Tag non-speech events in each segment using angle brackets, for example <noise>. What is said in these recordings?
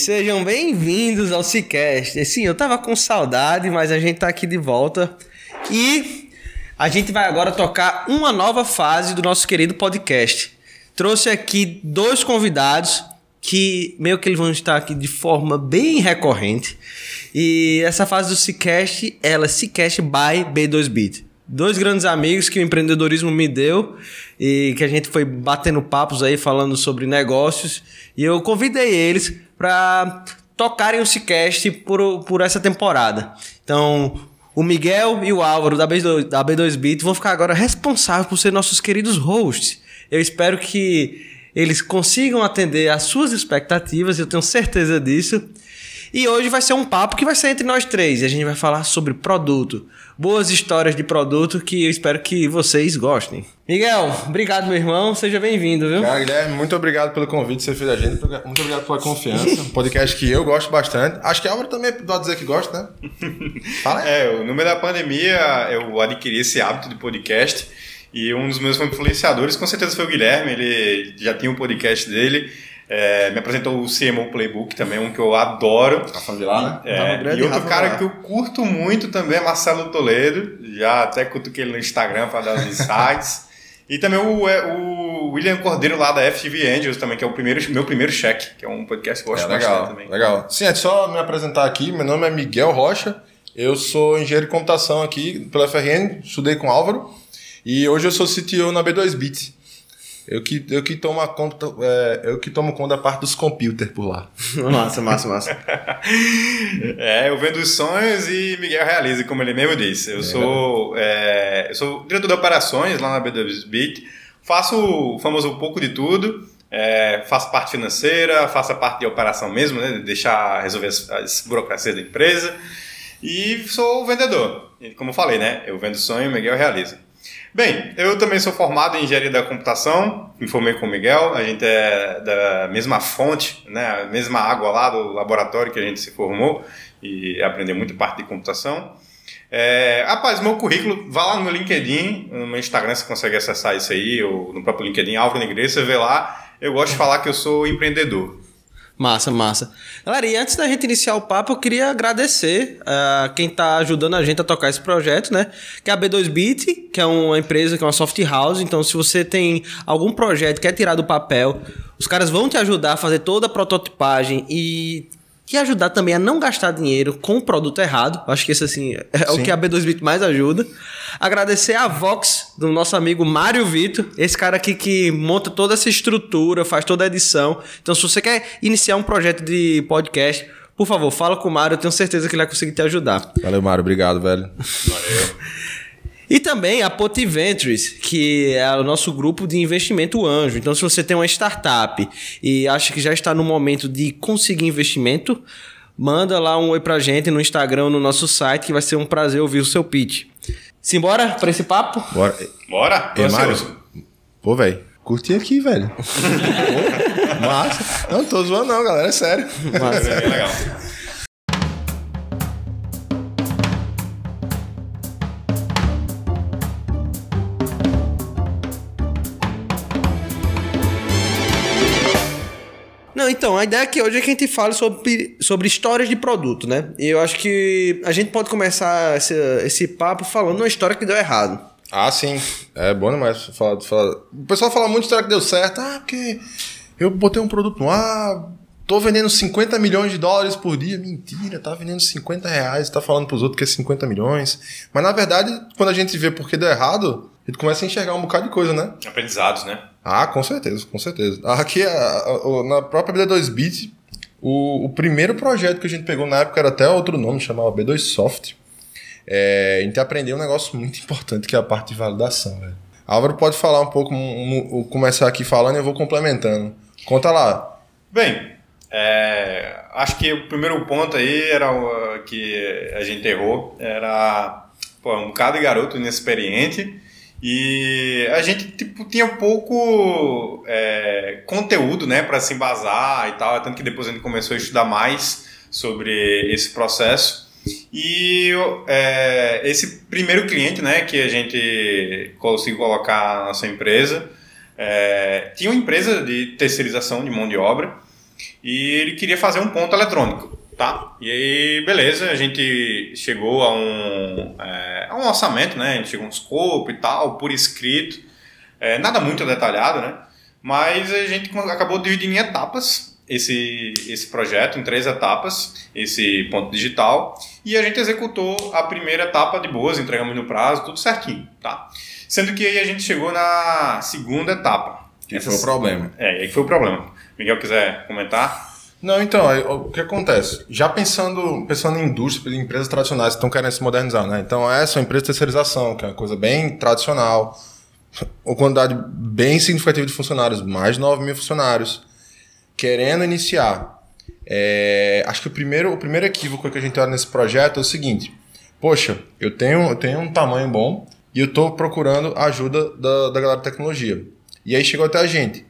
sejam bem-vindos ao Cicast. Sim, eu tava com saudade, mas a gente tá aqui de volta e a gente vai agora tocar uma nova fase do nosso querido podcast. Trouxe aqui dois convidados que meio que eles vão estar aqui de forma bem recorrente. E essa fase do Cicast, ela é Cicast by B2Bit. Dois grandes amigos que o empreendedorismo me deu e que a gente foi batendo papos aí falando sobre negócios e eu convidei eles para tocarem o Cicast por, por essa temporada. Então, o Miguel e o Álvaro da B2, da B2Bit vão ficar agora responsáveis por ser nossos queridos hosts. Eu espero que eles consigam atender às suas expectativas, eu tenho certeza disso. E hoje vai ser um papo que vai ser entre nós três. E a gente vai falar sobre produto. Boas histórias de produto que eu espero que vocês gostem. Miguel, obrigado, meu irmão. Seja bem-vindo, viu? Cara, Guilherme, muito obrigado pelo convite que você fez a gente. Muito obrigado pela confiança. Um podcast que eu gosto bastante. Acho que a Álvaro também pode dizer que gosta, né? Fala aí. É, no meio da pandemia eu adquiri esse hábito de podcast. E um dos meus influenciadores, com certeza, foi o Guilherme. Ele já tinha um podcast dele. É, me apresentou o CMO Playbook também, um que eu adoro. Rafa Vilar, né? É, e outro cara que eu curto muito também é Marcelo Toledo. Já até cutuquei ele no Instagram para dar os <laughs> insights. e também o, é, o, William Cordeiro lá da FTV Angels também, que é o primeiro, meu primeiro cheque, que é um podcast que eu gosto é, legal, também. Legal. Sim, é só me apresentar aqui. Meu nome é Miguel Rocha. Eu sou engenheiro de computação aqui pela FRN, estudei com Álvaro. E hoje eu sou CTO na B2Bit. Eu que, eu que tomo conta, é, eu que tomo conta da parte dos computers por lá. <laughs> massa, massa, massa. é, eu vendo os sonhos e Miguel realiza, como ele mesmo disse. Eu, é. sou, é, eu sou diretor de operações lá na B2Bit, faço o famoso pouco de tudo, é, faço parte financeira, faço a parte de operação mesmo, né, deixar resolver as, as burocracias da empresa e sou vendedor. Como eu falei, né, eu vendo sonho e Miguel realiza. Bem, eu também sou formado em engenharia da computação, me formei com o Miguel, a gente é da mesma fonte, né, a mesma água lá do laboratório que a gente se formou e aprendeu muito parte de computação. É, rapaz, meu currículo, vá lá no meu LinkedIn, no meu Instagram você consegue acessar isso aí, ou no próprio LinkedIn, Álvaro Negreira, vê lá. Eu gosto de falar que eu sou empreendedor. Massa, massa. Galera, e antes da gente iniciar o papo, eu queria agradecer a uh, quem está ajudando a gente a tocar esse projeto, né? Que é a B2Bit, que é uma empresa, que é uma soft house. Então, se você tem algum projeto que quer tirar do papel, os caras vão te ajudar a fazer toda a prototipagem e te ajudar também a não gastar dinheiro com o produto errado. Acho que isso assim é Sim. o que a B2Bit mais ajuda. Agradecer a Vox, do nosso amigo Mário Vitor, esse cara aqui que monta toda essa estrutura, faz toda a edição. Então, se você quer iniciar um projeto de podcast, por favor, fala com o Mário, eu tenho certeza que ele vai conseguir te ajudar. Valeu, Mário, obrigado, velho. Valeu. E também a Poti Ventures, que é o nosso grupo de investimento anjo. Então, se você tem uma startup e acha que já está no momento de conseguir investimento, manda lá um oi pra gente no Instagram, no nosso site, que vai ser um prazer ouvir o seu pitch. Simbora pra esse papo? Bora. Bora. Ei, Mário. Pô, velho. Curti aqui, velho. <laughs> Massa. Não, tô zoando não, galera. É sério. Massa. É <laughs> legal. Então, a ideia que hoje é que a gente fale sobre, sobre histórias de produto, né? E eu acho que a gente pode começar esse, esse papo falando uma história que deu errado. Ah, sim. É bom demais falar, falar. O pessoal fala muito de história que deu certo. Ah, porque eu botei um produto no ar, tô vendendo 50 milhões de dólares por dia. Mentira, tá vendendo 50 reais, tá falando pros outros que é 50 milhões. Mas na verdade, quando a gente vê por que deu errado, a gente começa a enxergar um bocado de coisa, né? Aprendizados, né? Ah, com certeza, com certeza. Aqui, na própria B2Bit, o, o primeiro projeto que a gente pegou na época era até outro nome, chamava B2 Soft. É, a gente aprendeu um negócio muito importante, que é a parte de validação, velho. Álvaro pode falar um pouco, um, um, começar aqui falando e eu vou complementando. Conta lá. Bem, é, acho que o primeiro ponto aí era o que a gente errou, era pô, um bocado de garoto inexperiente e a gente tipo, tinha pouco é, conteúdo né, para se embasar e tal, tanto que depois a gente começou a estudar mais sobre esse processo. E é, esse primeiro cliente né, que a gente conseguiu colocar na nossa empresa é, tinha uma empresa de terceirização de mão de obra e ele queria fazer um ponto eletrônico. Tá? E aí, beleza, a gente chegou a um, é, a um orçamento, né? A gente chegou a um escopo e tal, por escrito. É, nada muito detalhado, né? Mas a gente acabou dividindo em etapas esse, esse projeto, em três etapas, esse ponto digital. E a gente executou a primeira etapa de boas, entregamos no prazo, tudo certinho, tá? Sendo que aí a gente chegou na segunda etapa. Que foi o problema. É, aí foi o problema. Miguel quiser comentar? Não, então, o que acontece? Já pensando, pensando em indústria, em empresas tradicionais que estão querendo se modernizar, né? Então, essa é uma empresa de terceirização, que é uma coisa bem tradicional, uma quantidade bem significativa de funcionários, mais de 9 mil funcionários, querendo iniciar. É, acho que o primeiro, o primeiro equívoco que a gente olha nesse projeto é o seguinte: poxa, eu tenho, eu tenho um tamanho bom e eu estou procurando ajuda da, da galera de tecnologia. E aí chegou até a gente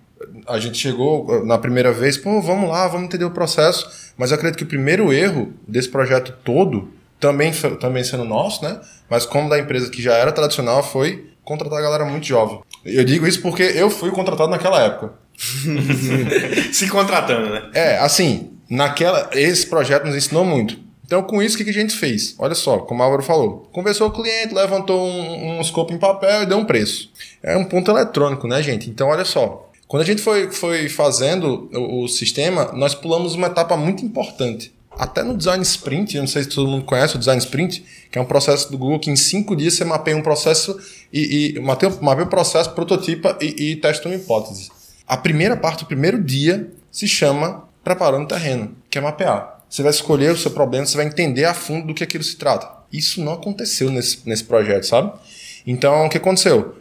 a gente chegou na primeira vez, pô, vamos lá, vamos entender o processo. Mas eu acredito que o primeiro erro desse projeto todo, também, também sendo nosso, né? Mas como da empresa que já era tradicional, foi contratar a galera muito jovem. Eu digo isso porque eu fui contratado naquela época. <laughs> Se contratando, né? É, assim, naquela, esse projeto nos ensinou muito. Então, com isso, o que a gente fez? Olha só, como o Álvaro falou. Conversou com o cliente, levantou um, um scope em papel e deu um preço. É um ponto eletrônico, né, gente? Então, olha só. Quando a gente foi, foi fazendo o, o sistema, nós pulamos uma etapa muito importante. Até no design sprint, eu não sei se todo mundo conhece o design sprint, que é um processo do Google que em cinco dias você mapeia um processo e, e mapeia, mapeia processo, prototipa e, e testa uma hipótese. A primeira parte, o primeiro dia, se chama preparando o terreno, que é mapear. Você vai escolher o seu problema, você vai entender a fundo do que aquilo se trata. Isso não aconteceu nesse, nesse projeto, sabe? Então, o que aconteceu?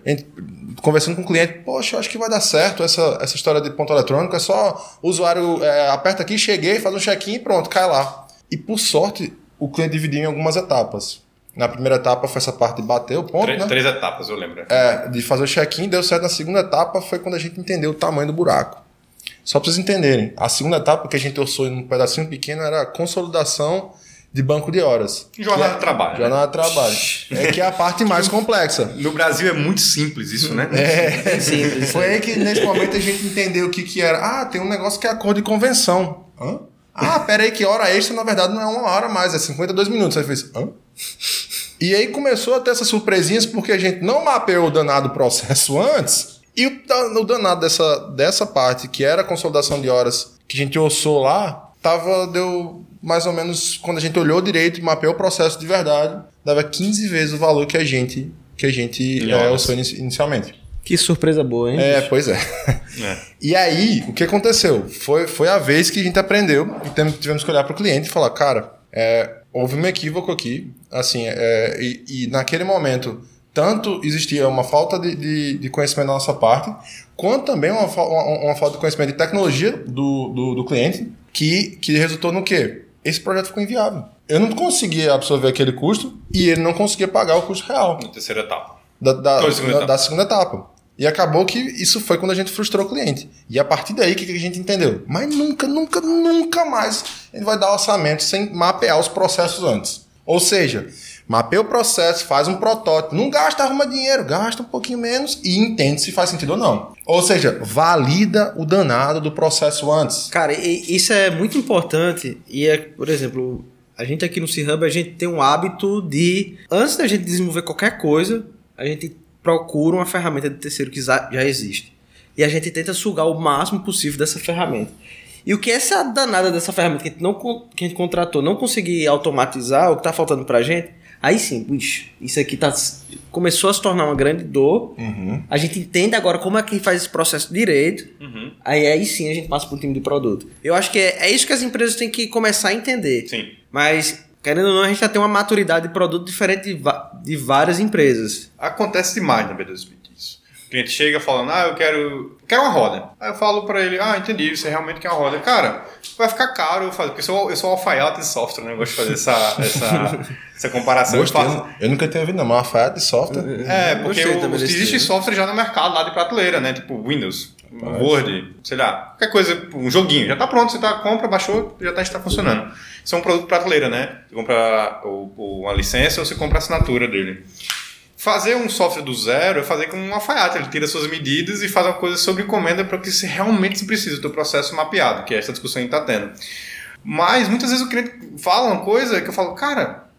conversando com o cliente, poxa, eu acho que vai dar certo essa, essa história de ponto eletrônico, é só o usuário é, aperta aqui, cheguei, faz um check-in e pronto, cai lá. E por sorte, o cliente dividiu em algumas etapas. Na primeira etapa foi essa parte de bater o ponto, três, né? Três etapas, eu lembro. É, de fazer o check-in, deu certo na segunda etapa, foi quando a gente entendeu o tamanho do buraco. Só para vocês entenderem, a segunda etapa que a gente orçou em um pedacinho pequeno era a consolidação de banco de horas. Jornada é, de trabalho. Jornada de trabalho. É que é a parte mais <laughs> complexa. No Brasil é muito simples isso, né? É, é simples. Foi aí que nesse momento a gente entendeu o que, que era. Ah, tem um negócio que é acordo de convenção. Hã? Ah, pera aí que hora extra na verdade não é uma hora mais, é 52 minutos. Aí fez, hã? E aí começou a ter essas surpresinhas porque a gente não mapeou o danado processo antes e o, danado dessa, dessa parte, que era a consolidação de horas que a gente ossou lá, tava, deu mais ou menos, quando a gente olhou direito e mapeou o processo de verdade, dava 15 vezes o valor que a gente, que a gente é, inicialmente. Que surpresa boa, hein? É, pois é. é. E aí, o que aconteceu? Foi, foi a vez que a gente aprendeu e tivemos que olhar para o cliente e falar, cara, é, houve um equívoco aqui, assim, é, e, e, naquele momento, tanto existia uma falta de, de, de, conhecimento da nossa parte, quanto também uma, uma, uma falta de conhecimento de tecnologia do, do, do cliente, que, que resultou no quê? esse projeto ficou inviável. Eu não conseguia absorver aquele custo e ele não conseguia pagar o custo real. Na terceira etapa. Da, da, segunda, da, etapa. da segunda etapa. E acabou que isso foi quando a gente frustrou o cliente. E a partir daí, o que, que a gente entendeu? Mas nunca, nunca, nunca mais ele vai dar orçamento sem mapear os processos antes. Ou seja, mapeia o processo, faz um protótipo, não gasta, arruma dinheiro, gasta um pouquinho menos e entende se faz sentido ou não. Ou seja, valida o danado do processo antes. Cara, isso é muito importante e é, por exemplo, a gente aqui no C-Hub, a gente tem um hábito de, antes da gente desenvolver qualquer coisa, a gente procura uma ferramenta de terceiro que já existe. E a gente tenta sugar o máximo possível dessa ferramenta. E o que essa danada dessa ferramenta que a gente, não, que a gente contratou não conseguir automatizar, o que está faltando para a gente, Aí sim, bicho, isso aqui tá, começou a se tornar uma grande dor. Uhum. A gente entende agora como é que faz esse processo direito. Uhum. Aí, aí sim a gente passa para o time de produto. Eu acho que é, é isso que as empresas têm que começar a entender. Sim. Mas, querendo ou não, a gente já tem uma maturidade de produto diferente de, de várias empresas. Acontece demais na B2B. O cliente chega falando, ah, eu quero, quero uma roda. Aí eu falo para ele, ah, entendi, você realmente quer uma roda. Cara, vai ficar caro eu fazer, porque eu sou, eu sou alfaiate de software, né? Eu gosto de fazer essa, essa, <laughs> essa comparação. Gostei, eu, eu nunca tinha ouvido, não, mas alfaiate de software. É, porque o, existe software já no mercado lá de prateleira, né? Tipo Windows, Word, sei lá, qualquer coisa, um joguinho. Já tá pronto, você tá, compra, baixou, já tá, está funcionando. Isso é um produto prateleira, né? Você compra o, o, uma licença ou você compra a assinatura dele. Fazer um software do zero é fazer com um alfaiate. Ele tira suas medidas e faz uma coisa sobre encomenda para que se realmente se precisa do processo mapeado, que é essa discussão que está tendo. Mas muitas vezes o cliente fala uma coisa que eu falo, cara,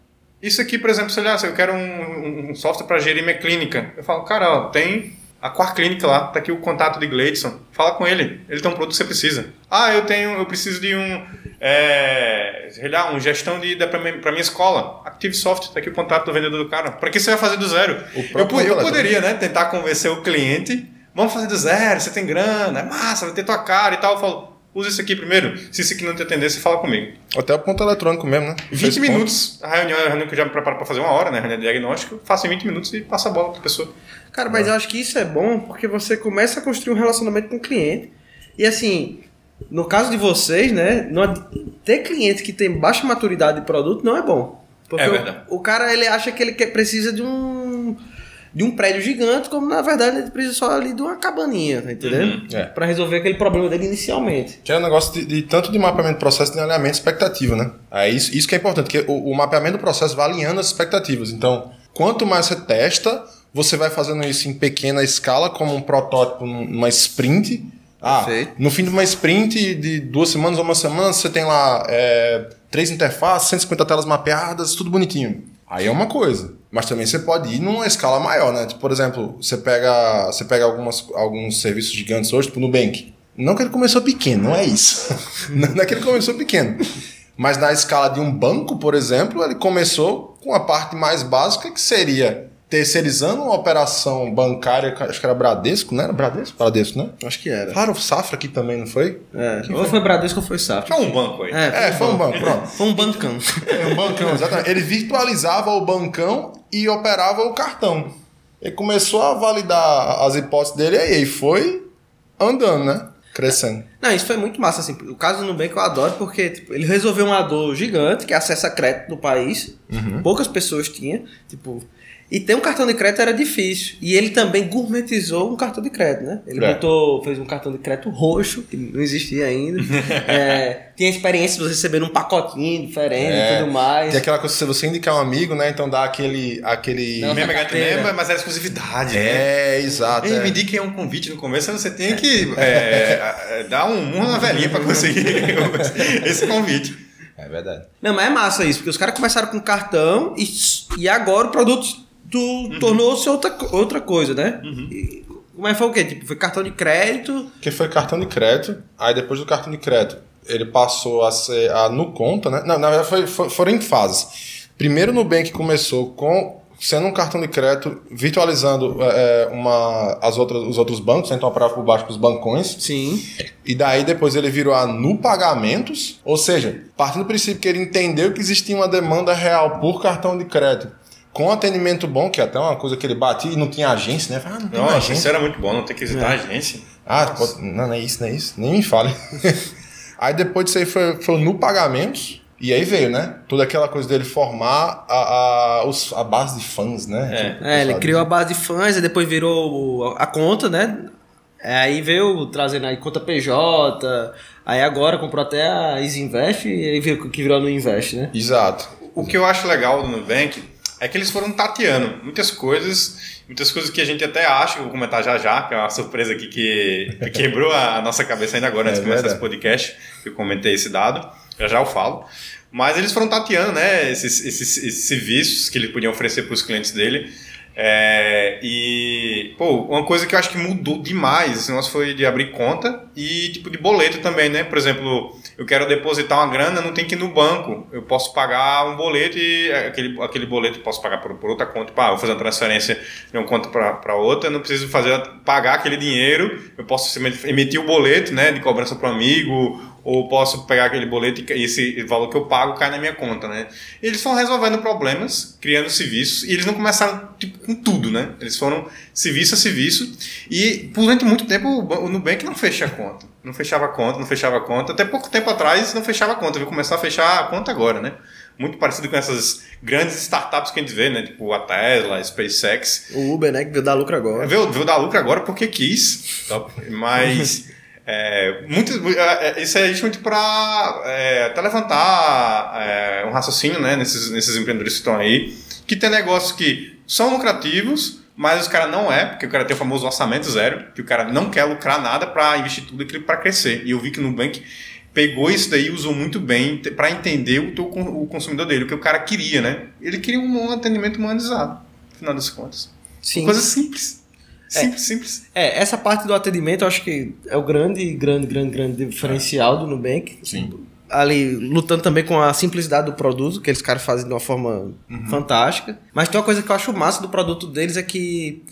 isso aqui, por exemplo, sei lá, se eu quero um, um software para gerir minha clínica. Eu falo, cara, ó, tem a Quar Clínica lá, tá aqui o contato de Gleidson. Fala com ele, ele tem um produto que você precisa. Ah, eu tenho, eu preciso de um, é, sei lá, um gestão de, de para minha escola. Active Soft, tá aqui o contato do vendedor do cara. Para que você vai fazer do zero? Eu, eu poderia, né, tentar convencer o cliente, vamos fazer do zero, você tem grana, é massa, vai ter tua cara e tal. Eu falo, usa isso aqui primeiro. Se isso aqui não te atender, você fala comigo. Até o ponto eletrônico mesmo, né? 20 minutos. A reunião é a reunião que eu já me preparo para fazer uma hora, né? A reunião de diagnóstico. Faço em 20 minutos e passo a bola para a pessoa. Cara, mas eu acho que isso é bom porque você começa a construir um relacionamento com o cliente. E assim, no caso de vocês, né? Não, ter cliente que tem baixa maturidade de produto não é bom. Porque É verdade. O, o cara ele acha que ele quer, precisa de um de um prédio gigante, como na verdade ele precisa só ali de uma cabaninha, tá entendendo? Uhum. É. Pra resolver aquele problema dele inicialmente. Que é um negócio de, de tanto de mapeamento de processo de alinhamento expectativa, né? É isso, isso que é importante, porque o, o mapeamento do processo vai alinhando as expectativas. Então, quanto mais você testa, você vai fazendo isso em pequena escala, como um protótipo numa sprint. Ah, Perfeito. no fim de uma sprint de duas semanas ou uma semana, você tem lá é, três interfaces, 150 telas mapeadas, tudo bonitinho. Aí é uma coisa. Mas também você pode ir numa escala maior, né? Tipo, por exemplo, você pega, você pega algumas, alguns serviços gigantes hoje, tipo o Nubank. Não que ele começou pequeno, não é isso. <laughs> não é que ele começou pequeno. Mas na escala de um banco, por exemplo, ele começou com a parte mais básica, que seria terceirizando uma operação bancária, acho que era Bradesco, não era Bradesco? Bradesco, né? Acho que era. Claro, o Safra aqui também, não foi? É. Ou foi Bradesco ou foi Safra. É um banco aí. É, foi um banco, pronto. Foi um bancão. É um bancão, exatamente. Ele virtualizava o bancão e operava o cartão. Ele começou a validar as hipóteses dele e aí foi andando, né? Crescendo. Não, isso foi muito massa, assim. O caso do Nubank eu adoro porque tipo, ele resolveu uma dor gigante, que é acesso a crédito no país. Poucas pessoas tinham. Tipo, e ter um cartão de crédito era difícil. E ele também gourmetizou um cartão de crédito, né? Ele É. botou, fez um cartão de crédito roxo, que não existia ainda. <laughs> É, tinha experiência de você receber um pacotinho diferente É. e tudo mais. Tem aquela coisa, se você indicar um amigo, né? Então dá aquele. aquele... Não, member, mas era exclusividade. né? É, exato. Ei, é. me indiquem um convite no começo, você tem que é, é, dar um na velhinha para conseguir <laughs> esse convite. É verdade. Não, mas é massa isso, porque os caras começaram com cartão e, e agora o produto tu- tornou-se outra, outra coisa, né? E, mas foi o quê? Tipo, foi cartão de crédito. Que foi cartão de crédito. Aí depois do cartão de crédito, ele passou a ser a no conta, né? Não, na verdade foi, foi- foram em fases. Primeiro o Nubank começou com sendo um cartão de crédito virtualizando é, uma, as outras, os outros bancos, né? então operava por baixo dos bancões. Sim. E daí depois ele virou a Nu Pagamentos, ou seja, partindo do princípio que ele entendeu que existia uma demanda real por cartão de crédito, com atendimento bom, que é até uma coisa que ele batia e não tinha agência, né? Ah, não tem Nossa, agência. isso era muito bom, não ter que visitar a agência. Ah, pô, não, não é isso, não é isso. Nem me fale. <laughs> aí depois disso aí foi, foi no pagamentos. E aí veio, né? Toda aquela coisa dele formar a, a, os- a base de fãs, né? É, ele criou a base de fãs, e depois virou o- a conta, né? É, Aí veio trazendo aí conta PJ, aí agora comprou até a Easy Invest e aí veio que virou no Invest, né? Exato. O que eu acho legal do Nubank é que eles foram tateando muitas coisas, muitas coisas que a gente até acha, vou comentar já já, que é uma surpresa aqui que, que quebrou a nossa cabeça ainda agora, antes É de começar esse podcast, que eu comentei esse dado, já já eu falo. Mas eles foram tateando, né, esses, esses, esses serviços que eles podiam oferecer para os clientes dele. É, e, pô, uma coisa que eu acho que mudou demais esse negócio foi de abrir conta e tipo de boleto também, né? Por exemplo, eu quero depositar uma grana, não tem que ir no banco. Eu posso pagar um boleto e aquele, aquele boleto eu posso pagar por, por outra conta. Pá, vou fazer uma transferência de uma conta para outra, eu não preciso fazer pagar aquele dinheiro. Eu posso emitir o boleto, né, de cobrança para um amigo ou posso pegar aquele boleto e esse valor que eu pago cai na minha conta, né? E eles foram resolvendo problemas, criando serviços, e eles não começaram tipo, com tudo, né? Eles foram serviço a serviço, e por durante muito tempo o Ban- o Nubank não fecha a conta. Não fechava a conta, não fechava a conta. Até pouco tempo atrás não fechava a conta, vai começar a fechar a conta agora, né? Muito parecido com essas grandes startups que a gente vê, né? Tipo a Tesla, a SpaceX. O Uber, né, que veio dar lucro agora. Veio, veio dar lucro agora porque quis, <laughs> mas é, muito, é, isso é justamente para é, até levantar é, um raciocínio né, nesses, nesses empreendedores que estão aí, que tem negócios que são lucrativos, mas os caras não é, porque o cara tem o famoso orçamento zero, que o cara não quer lucrar nada para investir tudo aquilo para crescer. E eu vi que no Nubank pegou isso daí e usou muito bem para entender o, teu, o consumidor dele, o que o cara queria, né? Ele queria um atendimento humanizado, no final das contas. Sim. Coisa simples. Simples, é. simples. É, essa parte do atendimento eu acho que é o grande, grande, grande, grande diferencial do Nubank. Sim. Ali, lutando também com a simplicidade do produto, que eles caras fazem de uma forma uhum. fantástica. Mas tem uma coisa que eu acho massa do produto deles é que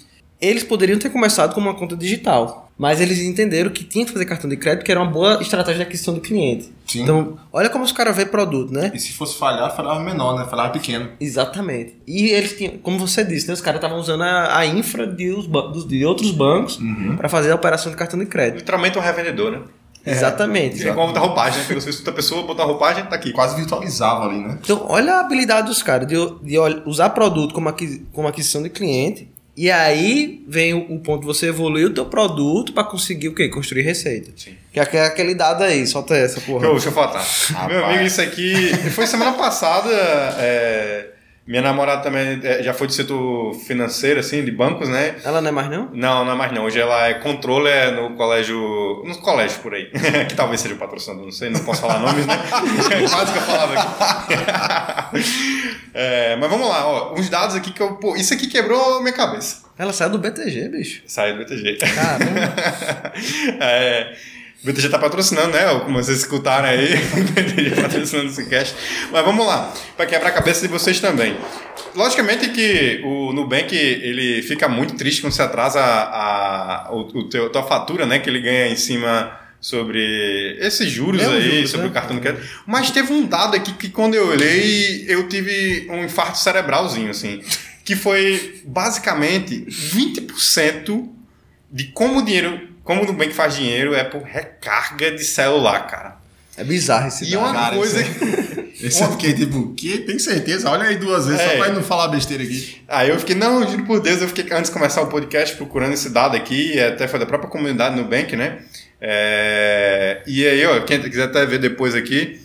eles poderiam ter começado com uma conta digital. Mas eles entenderam que tinha que fazer cartão de crédito, que era uma boa estratégia de aquisição do cliente. Sim. Então, olha como os caras vê produto, né? E se fosse falhar, falhava menor, né? Falhava pequeno. Exatamente. E eles tinham, como você disse, né? os caras estavam usando a, a infra de, os, de outros bancos uhum. para fazer a operação de cartão de crédito. Literalmente um revendedor, né? É, Exatamente. É igual botar roupagem, né? Pegou a pessoa, botar roupagem, tá aqui. Quase virtualizava ali, né? Então, olha a habilidade dos caras de, de usar produto como, aqui, como aquisição de cliente e aí vem o, o ponto de você evoluir o teu produto para conseguir o quê? Construir receita. Sim. Que é aquele dado aí, solta essa, porra. Deixa eu falar. Meu amigo, isso aqui foi semana passada. É, minha namorada também é, já foi do setor financeiro, assim, de bancos, né? Ela não é mais não? Não, não é mais não. Hoje ela é controller no colégio. No colégio por aí. <laughs> que talvez seja patrocinador, não sei, não posso falar nomes, né? <laughs> Quase que eu falava aqui. É, mas vamos lá, ó. Uns dados aqui que eu. Pô, isso aqui quebrou minha cabeça. Ela saiu do BTG, bicho. Saiu do BTG. Caramba. <laughs> é. O BTG está patrocinando, né? Como vocês escutaram aí, <laughs> o BTG patrocinando esse cast. Mas vamos lá, para quebrar a cabeça de vocês também. Logicamente que o Nubank ele fica muito triste quando você atrasa a, a, o, o teu, a tua fatura, né? Que ele ganha em cima sobre esses juros é aí, juros, sobre né? o cartão de crédito. Mas teve um dado aqui que quando eu olhei, eu tive um infarto cerebralzinho, assim. Que foi basicamente 20% de como o dinheiro como o Nubank faz dinheiro é por recarga de celular, cara. É bizarro esse E uma cara, coisa. Esse <laughs> eu fiquei tipo, que? Tem certeza? Olha aí duas vezes, é. só pra não falar besteira aqui. Aí eu fiquei, não, juro por Deus, eu fiquei antes de começar o podcast procurando esse dado aqui, até foi da própria comunidade Nubank, né? É... E aí, ó, quem quiser até ver depois aqui,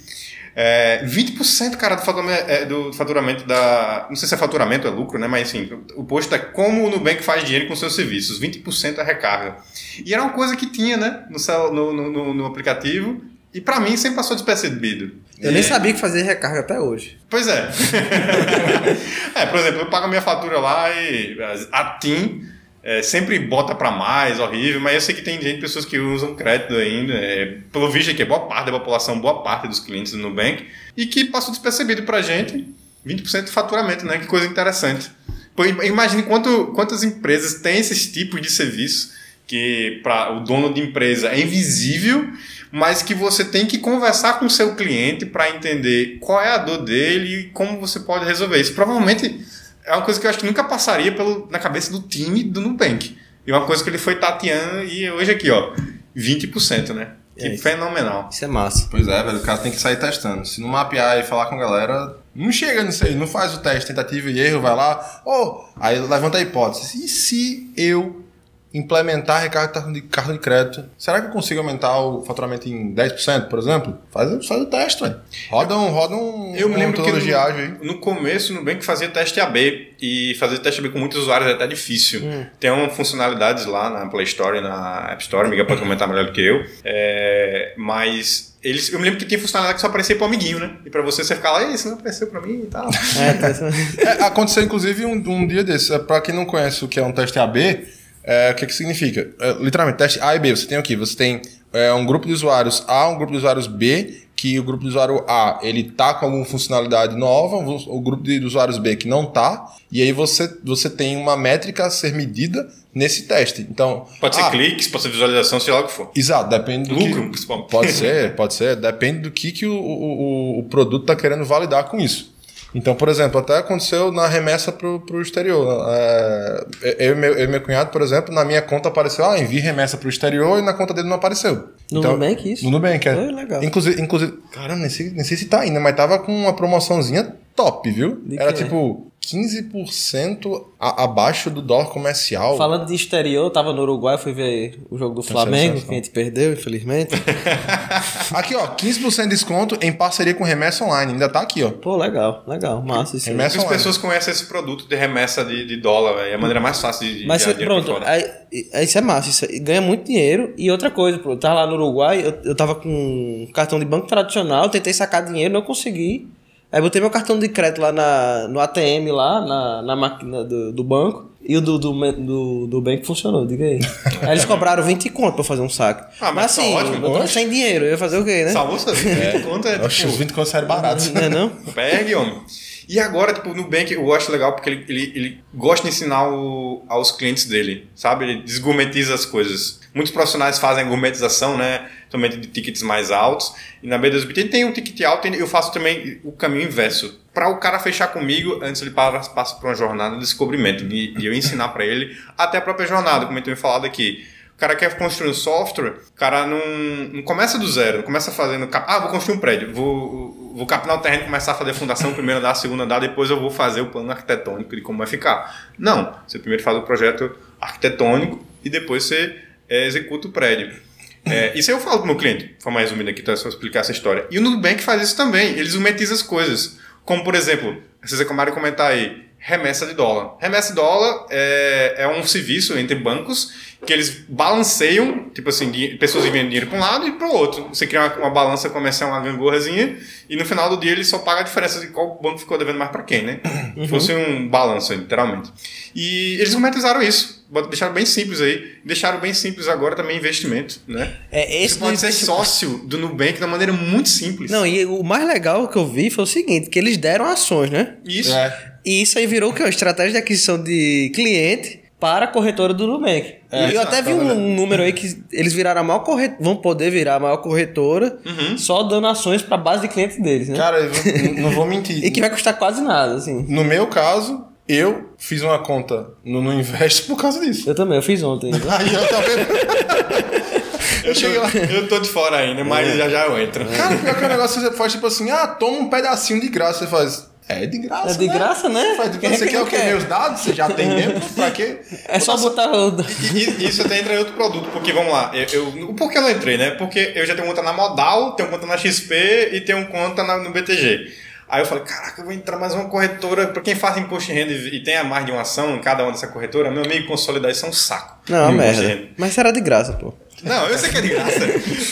é, 20%, cara, do faturamento, é, do faturamento da. Não sei se é faturamento, é lucro, né? Mas assim, o posto é como o Nubank faz dinheiro com seus serviços. 20% é recarga. E era uma coisa que tinha, né? No, no, no, no aplicativo. E para mim sempre passou despercebido. Eu nem sabia que fazia recarga até hoje. Pois é. <laughs> é, por exemplo, eu pago a minha fatura lá e a TIM é, sempre bota para mais, horrível, mas eu sei que tem gente, pessoas que usam crédito ainda, é, pelo visto aqui, é boa parte da população, boa parte dos clientes do Nubank, e que passou despercebido pra gente 20% de faturamento, né? Que coisa interessante. Imagine quanto, quantas empresas têm esses tipos de serviço que para o dono de empresa é invisível, mas que você tem que conversar com o seu cliente para entender qual é a dor dele e como você pode resolver isso. Provavelmente é uma coisa que eu acho que nunca passaria pelo, na cabeça do time do Nubank. E uma coisa que ele foi tateando e hoje aqui, ó, 20%, né? Que é fenomenal. Isso é massa. Pois é, velho, o cara tem que sair testando. Se não mapear e falar com a galera, não chega nisso aí, não faz o teste, tentativa e erro, vai lá, oh, aí levanta a hipótese. E se eu implementar recarga de cartão de crédito, será que eu consigo aumentar o faturamento em 10%, por exemplo? Faz, faz o teste, velho. Roda um, roda um Eu me lembro que no, no começo no Nubank fazia teste AB e fazer teste AB com muitos usuários é até difícil. Hum. Tem uma funcionalidades lá na Play Store e na App Store, Miguel pode comentar melhor do que eu, é, mas eles, eu me lembro que tinha funcionalidade que só aparecia pro amiguinho, né? E pra você, você ficar lá, isso não apareceu pra mim e tal. É, tá <laughs> é, aconteceu inclusive um, um dia desses. É, pra quem não conhece o que é um teste AB, é, o que, que significa? É, literalmente, teste A e B. Você tem o quê? Você tem é, um grupo de usuários A, um grupo de usuários B, que o grupo de usuário A ele tá com alguma funcionalidade nova, o grupo de usuários B que não tá, e aí você, você tem uma métrica a ser medida nesse teste. Então, pode ser ah, cliques, pode ser visualização, sei lá o que for. Exato, depende do lucro, que, principalmente. Pode <laughs> ser, pode ser, depende do que, que o, o, o produto está querendo validar com isso. Então, por exemplo, até aconteceu na remessa para o exterior. É, eu, e meu, eu e meu cunhado, por exemplo, na minha conta apareceu, ah, envie remessa para o exterior e na conta dele não apareceu. No então, Nubank isso? No Nubank, é. é legal. Inclusive, inclusive cara, nem sei, nem sei se tá ainda, mas tava com uma promoçãozinha top, viu? De Era tipo 15% a, abaixo do dólar comercial. Falando de exterior, eu tava no Uruguai, fui ver o jogo do Flamengo, que a gente perdeu, infelizmente. <laughs> Aqui, ó, 15% de desconto em parceria com Remessa Online. Ainda tá aqui, ó. Pô, legal, legal, massa isso. Remessa As pessoas conhecem esse produto de remessa de, de dólar, velho. É a maneira mais fácil de, de Mas dinheiro pronto, aí, isso é massa, isso aí, ganha muito dinheiro. E outra coisa, pô, eu tava lá no Uruguai, eu, eu tava com um cartão de banco tradicional, tentei sacar dinheiro, não consegui. Aí botei meu cartão de crédito lá na, no ATM, lá na, na máquina do, do banco, e o do, do, do, do banco funcionou, diga aí. aí eles cobraram 20 conto pra fazer um saque. Ah, mas tá assim, ótimo. eu tava sem dinheiro, eu ia fazer o quê, né? Salvou sua vida. Conta, é, Oxe, os tipo, 20 contos saíram baratos. Não é não? Pegue, homem. E agora, tipo, o Nubank eu acho legal porque ele, ele, ele gosta de ensinar o- aos clientes dele, sabe? Ele desgourmetiza as coisas. Muitos profissionais fazem gourmetização, né? Somente de tickets mais altos. E na B2B tem um ticket alto e eu faço também o caminho inverso. Para o cara fechar comigo, antes ele passa, por uma jornada de descobrimento, de, de eu ensinar para ele até a própria jornada, como eu tenho falado aqui. O cara quer construir um software, o cara não, não começa do zero, não começa fazendo. Ah, vou construir um prédio, vou, vou capinar o terreno, começar a fazer a fundação, primeiro andar, segundo andar, depois eu vou fazer o plano arquitetônico de como vai ficar. Não, você primeiro faz o projeto arquitetônico e depois você é, executa o prédio. É, isso eu falo pro meu cliente, de forma resumida aqui, tá? só explicar essa história. E o Nubank faz isso também, eles umetiza as coisas. Como, por exemplo, vocês acabaram de comentar aí, remessa de dólar. Remessa de dólar é, é um serviço entre bancos que eles balanceiam, tipo assim, pessoas enviando dinheiro para um lado e para o outro. Você cria uma, uma balança comercial, uma gangorrazinha, e no final do dia ele só paga a diferença de qual banco ficou devendo mais para quem, né? Fosse um balanço, literalmente. E eles monetizaram isso, deixaram bem simples aí, deixaram bem simples agora também investimento, né? É, esse Você pode ser sócio do Nubank de uma maneira muito simples. Não, e o mais legal que eu vi foi o seguinte, que eles deram ações, né? Isso. É. E isso aí virou o quê? Uma estratégia de aquisição de cliente para a corretora do Nubank. É, e eu até vi tá um, vendo? número aí que eles viraram a maior corretora, vão poder virar a maior corretora Uhum. só dando ações para a base de clientes deles, né? Cara, eu não- não vou mentir. <laughs> E que vai custar quase nada, assim. No meu caso, eu fiz uma conta no, no Invest por causa disso. Eu também, eu fiz ontem. <laughs> Aí eu tá vendo? Eu, cheguei lá, eu tô de fora ainda, mas já já eu entro. Cara, pior que o negócio você faz tipo assim, ah, toma um pedacinho de graça. Você faz. É de graça. É de né? graça, né? Você, faz, Quem é você que <laughs> quer o quê? quer? Meus dados? Você já tem mesmo? Pra quê? É só botar o... E- Isso até entra em outro produto, porque vamos lá, eu, eu, por que eu não entrei, né? Porque eu já tenho conta na Modal, tenho conta na XP e tenho conta na- no BTG. Aí eu falei, caraca, eu vou entrar mais uma corretora. Pra quem faz imposto de renda e, e tem a mais de uma ação em cada uma dessa corretora, meu amigo, consolidar isso é um saco. Não, de merda. Mas será de graça, pô. Não, eu sei que é de graça.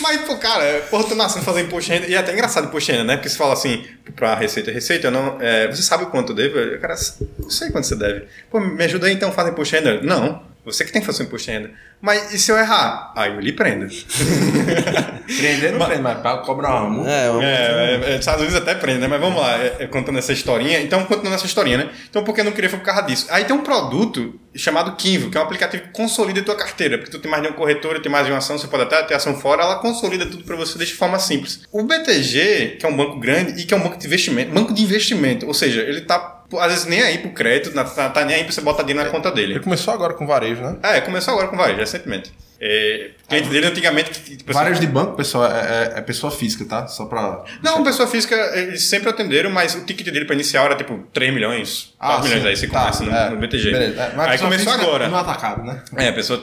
Mas, pô, cara, porra, tu nascendo fazer imposto de renda. E é até engraçado imposto de renda, né? Porque você fala assim, pra receita, receita, eu não. é, você sabe o quanto eu devo? Eu, Cara, eu sei quanto você deve. Pô, me ajuda aí então a fazer imposto de renda. Não, você que tem que fazer o imposto de renda. Mas e se eu errar? Aí eu lhe prendo. <laughs> Prender não prende, mas pra cobrar uma multa. É, uma- É, é, é, Estados Unidos até prende, né? Mas vamos lá, é, é, contando essa historinha. Então, continuando essa historinha, né? Então, porque eu não queria foi por causa disso. Aí tem um produto chamado Kinvo, que é um aplicativo que consolida a tua carteira. Porque tu tem mais de uma corretora, tem mais de uma ação, você pode até ter ação fora, ela consolida tudo para você de forma simples. O BTG, que é um banco grande e que é um banco de investimento, banco de investimento, ou seja, ele tá às vezes nem aí pro crédito, na- tá, tá nem aí pra você botar dinheiro na conta dele. Ele começou agora com varejo, né? É, começou agora com varejo, recentemente. É, cliente dele antigamente, tipo assim, de banco, pessoal, é, é- é pessoa física, tá? Só pra. Não, pessoa física, eles sempre atenderam, mas o ticket dele para inicial era tipo 3 milhões, 4 milhões, sim. aí você Tá, começa no, é. no BTG. Beleza. É, aí começou agora. No atacado, né? É, a pessoa.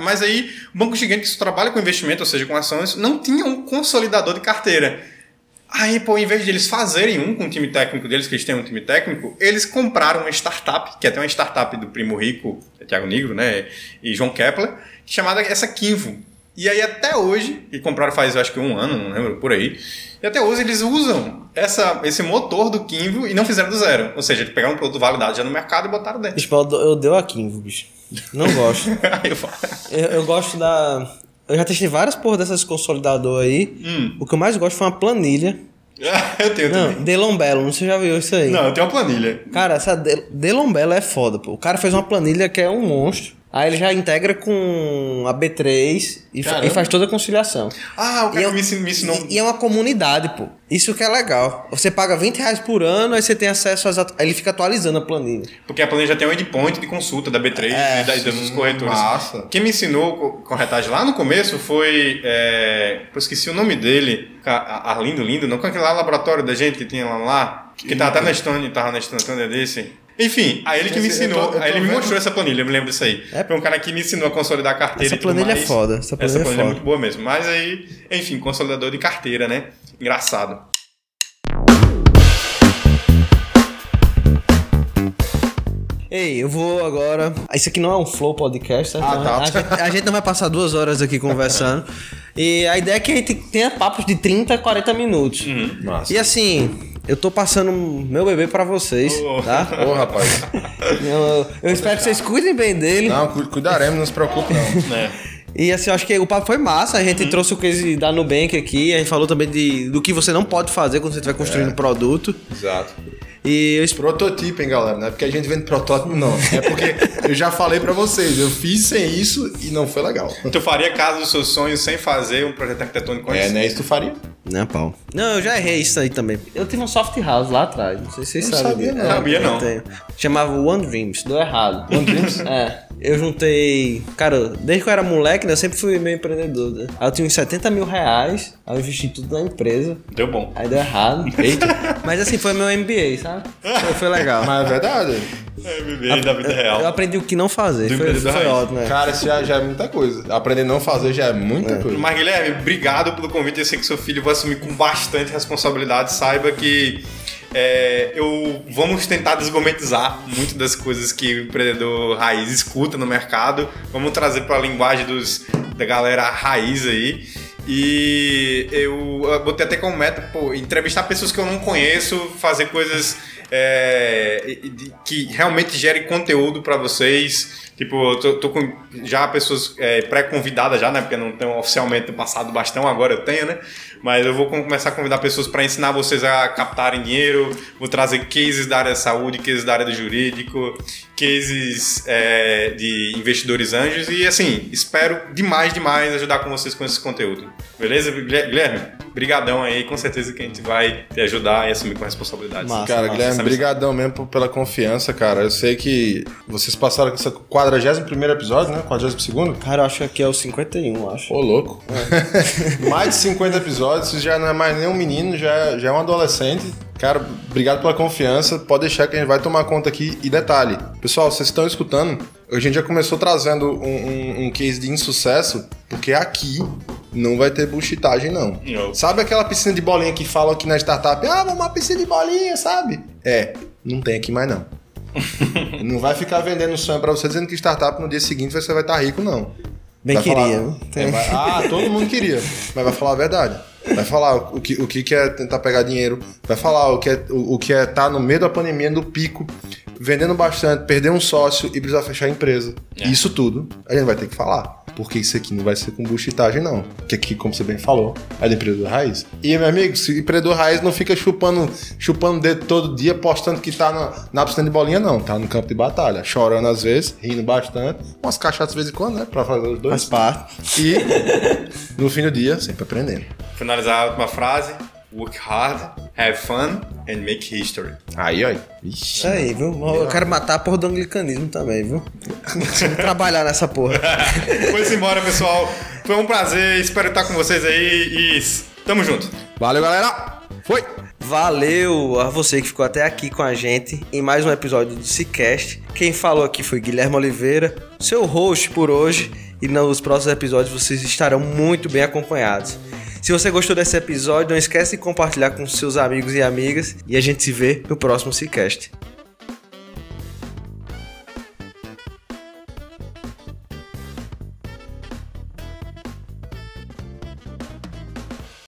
Mas aí, o Banco Gigante que só trabalha com investimento, ou seja, com ações, não tinha um consolidador de carteira. Aí, pô, em vez de eles fazerem um com o time técnico deles, que eles têm um time técnico, eles compraram uma startup, que é até uma startup do primo rico, é Thiago Negro, né? E João Kepler, chamada essa Kinvo. E aí, até hoje, e compraram faz, eu acho que um ano, não lembro, por aí. E até hoje eles usam essa, esse motor do Kinvo e não fizeram do zero. Ou seja, eles pegaram um produto validado já no mercado e botaram dentro. Bicho, eu eu dei a Kimvo, bicho. Não gosto. <laughs> Eu, eu gosto da. Eu já testei várias porra dessas consolidadoras aí. Hum. O que eu mais gosto foi uma planilha. <laughs> eu tenho também. Não, Delombello, não sei se já viu isso aí. Não, eu tenho uma planilha. Cara, essa De- Delombello é foda, pô. O cara fez uma planilha que é um monstro. Aí ele já integra com a B3 e, fa- e faz toda a conciliação. Ah, o cara E eu- me ensinou. E, e é uma comunidade, pô. Isso que é legal. Você paga 20 reais por ano, aí você tem acesso às. Aí ele fica atualizando a planilha. Porque a planilha já tem um endpoint de consulta da B3 É, e e dos corretores. massa. Quem me ensinou co- corretagem lá no começo foi. É, eu esqueci o nome dele. Arlindo Lindo, não com aquele lá laboratório da gente que tinha lá, lá Que tava até na Stone, tava na eu disse. Enfim, aí ele que me ensinou, tô- aí ele me vendo- mostrou essa planilha, eu me lembro disso aí. É. Foi um cara que me ensinou a consolidar a carteira Essa e tudo planilha é foda, essa planilha é é foda. muito boa mesmo. Mas aí, enfim, consolidador de carteira, né? Engraçado. Ei, eu vou agora. Isso aqui não é um flow podcast, certo? Ah, tá. A gente, a gente não vai passar duas horas aqui conversando. E a ideia é que a gente tenha papos de 30 a 40 minutos. Massa. E assim, eu tô passando meu bebê pra vocês, Oh. tá? Ô, rapaz. Eu, eu espero que vocês cuidem bem dele. Não, cu- cuidaremos, não se preocupe, não. Né? <laughs> E assim, eu acho que o papo foi massa. A gente trouxe o case da Nubank aqui. A gente falou também de, do que você não pode fazer quando você estiver construindo um produto. Exato. E eu espero. Prototipo, hein, galera? Não é porque a gente vende protótipo, não. É porque eu já falei pra vocês, eu fiz sem isso e não foi legal. Tu faria casa dos seus sonhos sem fazer um projeto arquitetônico com É, isso? né? Isso tu faria? Né, pau? Não, eu já errei isso aí também. Eu tive um soft house lá atrás. Não sei se vocês Não sabem. sabia, não. É, Sabia, eu não. tenho. Chamava One Dreams. Deu errado. One Dreams? <laughs> é. Eu juntei. Cara, desde que eu era moleque, né? Eu sempre fui meio empreendedor. Né? Aí eu tinha uns 70 mil reais. Aí eu investi tudo na empresa. Deu bom. Aí deu errado. <laughs> Eita. Mas assim, foi meu MBA, sabe? Foi, foi legal. Mas é verdade. É, bebê da vida Eu real. aprendi o que não fazer. Do Foi, foi ótimo, né? Cara, isso já, já é muita coisa. Aprender a não fazer já é muita coisa. Mas, Guilherme, obrigado pelo convite. Eu sei que seu filho vai assumir com bastante responsabilidade. Saiba que é, eu vamos tentar desgourmetizar muito das coisas que o empreendedor raiz escuta no mercado. Vamos trazer para a linguagem dos, da galera raiz aí. E eu botei até como meta, pô, entrevistar pessoas que eu não conheço, fazer coisas é, que realmente gerem conteúdo para vocês. Tipo, eu tô, tô com já pessoas é, pré-convidadas já, né? Porque não tenho oficialmente passado bastão, agora eu tenho, né? Mas eu vou com- começar a convidar pessoas para ensinar vocês a captarem dinheiro, vou trazer cases da área da saúde, cases da área do jurídico, cases é, de investidores anjos e assim, espero demais, demais ajudar com vocês com esse conteúdo. Beleza, Guilherme? Brigadão aí, com certeza que a gente vai te ajudar e assumir com responsabilidade. Massa. Cara, Guilherme, essa brigadão mesmo pela confiança, cara. Eu sei que vocês passaram com esse 41 episódio, né? 42 Cara, eu acho que aqui é o 51, eu acho. Ô, louco. <laughs> mais de 50 episódios, isso já não é mais nem um menino, já, é- já é um adolescente. Cara, obrigado pela confiança. Pode deixar que a gente vai tomar conta aqui. E detalhe, pessoal, vocês estão escutando? A gente já começou trazendo um, um- um case de insucesso, porque aqui não vai ter bullshitagem, não. Não. Sabe aquela piscina de bolinha que falam aqui na startup? Ah, vamos uma piscina de bolinha, sabe? É, não tem aqui mais não. <laughs> não vai ficar vendendo sonho pra você dizendo que startup no dia seguinte você vai estar rico, não. Bem Vai queria. falar- Tem- É, vai- ah, todo mundo queria. Mas vai falar a verdade. Vai falar o que, o que é tentar pegar dinheiro. Vai falar o que é o, o que é estar no meio da pandemia, no pico, vendendo bastante, perder um sócio e precisar fechar a empresa. Isso tudo a gente vai ter que falar. Porque isso aqui não vai ser com buchitagem, não. Que aqui, como você bem falou, é do empreendedor raiz. E, meu amigo, se o empreendedor raiz não fica chupando, chupando o dedo todo dia, postando que tá na, na piscina de bolinha, não. Tá no campo de batalha. Chorando às vezes, rindo bastante. Umas cachaças de vez em quando, né? Pra fazer os dois. Faz parte. E no fim do dia, sempre aprendendo. Finalizar a última frase. Work hard, have fun and make history. Aí, ó. Isso aí, viu? Eu quero matar a porra do anglicanismo também, viu? Vamos trabalhar nessa porra. <laughs> Foi embora, pessoal. Foi um prazer. Espero estar com vocês aí e tamo junto. Valeu, galera. Foi. Valeu a você que ficou até aqui com a gente em mais um episódio do Cicast. Quem falou aqui foi Guilherme Oliveira, seu host por hoje. E nos próximos episódios vocês estarão muito bem acompanhados. Se você gostou desse episódio, não esquece de compartilhar com seus amigos e amigas. E a gente se vê no próximo Cicast.